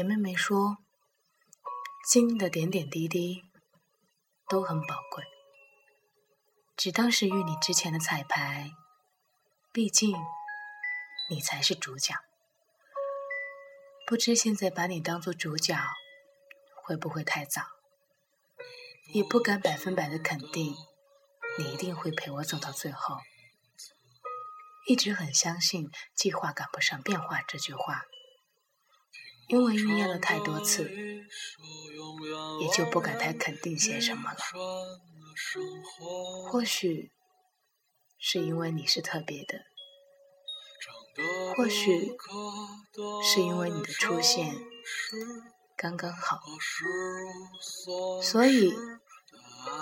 严妹妹说：“经历的点点滴滴都很宝贵，只当是与你之前的彩排，毕竟你才是主角。不知现在把你当做主角，会不会太早？也不敢百分百的肯定，你一定会陪我走到最后。一直很相信‘计划赶不上变化’这句话。”因为酝酿了太多次，也就不敢太肯定些什么了。或许是因为你是特别的，或许是因为你的出现刚刚好，所以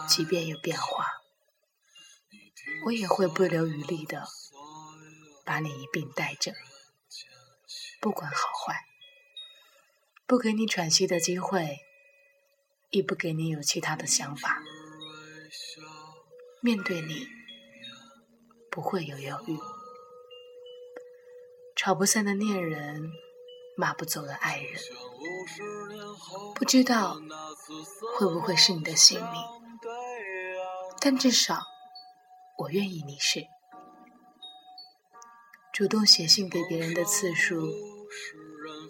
即便有变化，我也会不留余力的把你一并带着，不管好坏。不给你喘息的机会，亦不给你有其他的想法。面对你，不会有犹豫。吵不散的恋人，骂不走的爱人，不知道会不会是你的性命，但至少我愿意你是。主动写信给别人的次数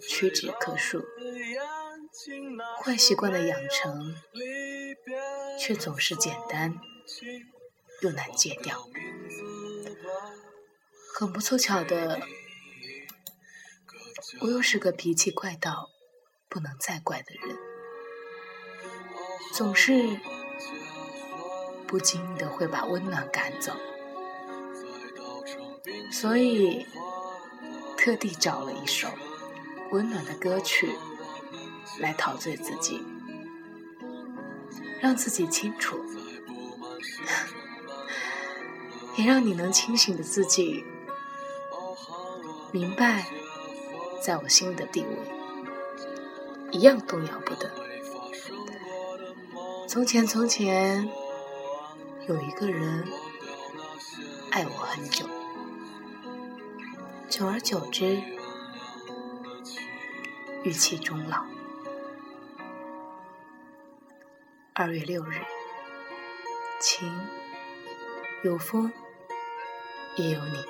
屈指可数。坏习惯的养成，却总是简单又难戒掉。很不凑巧的，我又是个脾气怪到不能再怪的人，总是不经意的会把温暖赶走，所以特地找了一首温暖的歌曲。来陶醉自己，让自己清楚，也让你能清醒的自己明白，在我心里的地位一样动摇不得。从前，从前有一个人爱我很久，久而久之，玉气终老。二月六日，晴，有风，也有你。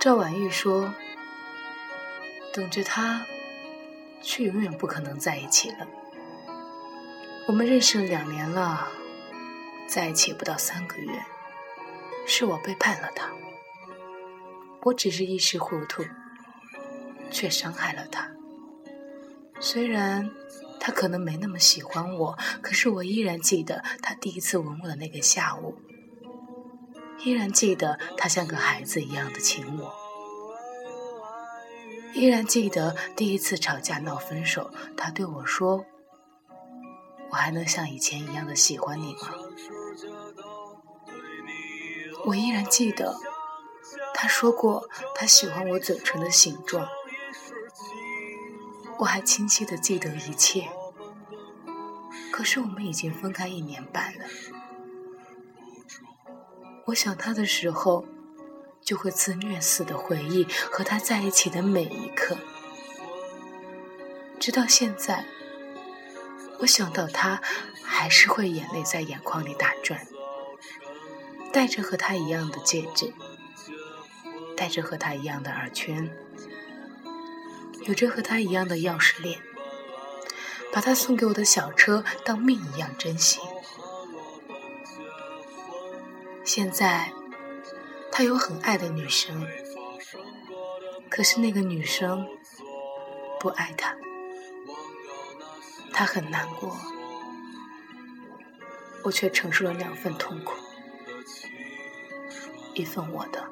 赵婉玉说：“等着他，却永远不可能在一起了。我们认识了两年了，在一起不到三个月。”是我背叛了他，我只是一时糊涂，却伤害了他。虽然他可能没那么喜欢我，可是我依然记得他第一次吻我的那个下午，依然记得他像个孩子一样的亲我，依然记得第一次吵架闹分手，他对我说：“我还能像以前一样的喜欢你吗？”我依然记得，他说过他喜欢我嘴唇的形状。我还清晰的记得一切。可是我们已经分开一年半了。我想他的时候，就会自虐似的回忆和他在一起的每一刻。直到现在，我想到他，还是会眼泪在眼眶里打转。戴着和他一样的戒指，戴着和他一样的耳圈，有着和他一样的钥匙链，把他送给我的小车当命一样珍惜。现在，他有很爱的女生，可是那个女生不爱他，他很难过，我却承受了两份痛苦。一份我的，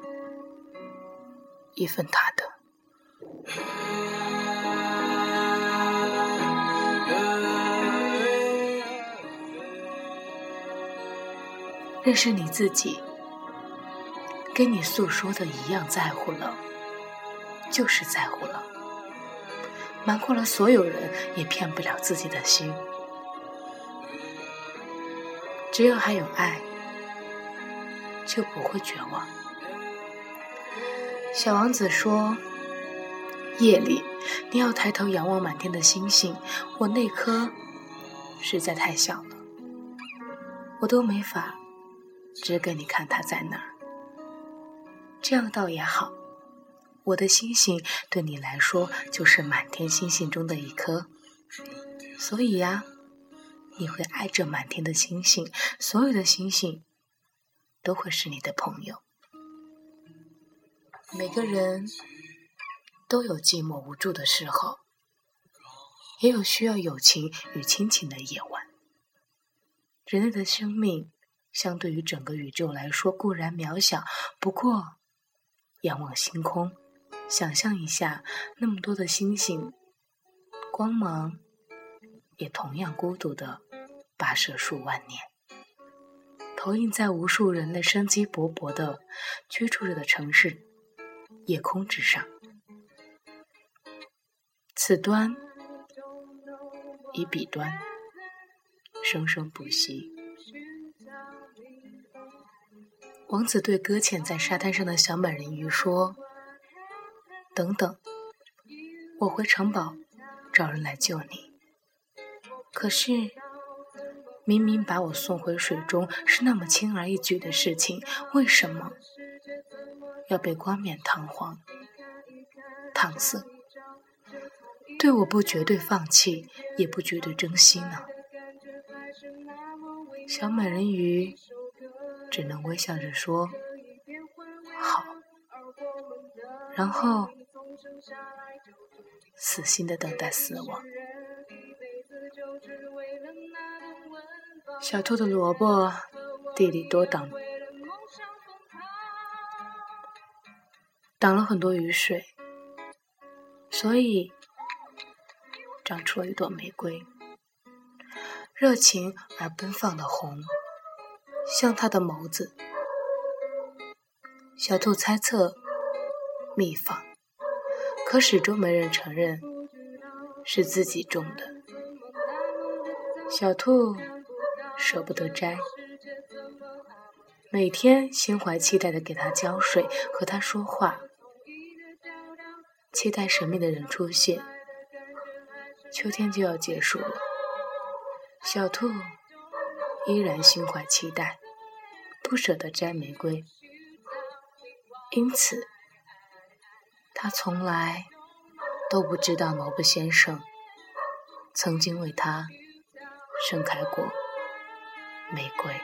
一份他的。认识你自己，跟你诉说的一样在乎了，就是在乎了。瞒过了所有人，也骗不了自己的心。只要还有爱，就不会绝望。小王子说：“夜里，你要抬头仰望满天的星星。我那颗实在太小了，我都没法指给你看它在哪儿。这样倒也好，我的星星对你来说就是满天星星中的一颗，所以呀，你会爱这满天的星星，所有的星星都会是你的朋友。”每个人都有寂寞无助的时候，也有需要友情与亲情的夜晚。人类的生命相对于整个宇宙来说固然渺小，不过仰望星空，想象一下那么多的星星，光芒也同样孤独的跋涉数万年，投影在无数人类生机勃勃的居住着的城市。夜空之上，此端以彼端，生生不息。王子对搁浅在沙滩上的小美人鱼说：“等等，我回城堡找人来救你。可是，明明把我送回水中是那么轻而易举的事情，为什么？”要被冠冕堂皇搪塞，对我不绝对放弃，也不绝对珍惜呢。小美人鱼只能微笑着说：“好。”然后死心的等待死亡。小兔的萝卜地里多挡。挡了很多雨水，所以长出了一朵玫瑰，热情而奔放的红，像他的眸子。小兔猜测秘方，可始终没人承认是自己种的。小兔舍不得摘，每天心怀期待的给它浇水，和它说话。期待神秘的人出现。秋天就要结束了，小兔依然心怀期待，不舍得摘玫瑰，因此他从来都不知道毛布先生曾经为他盛开过玫瑰。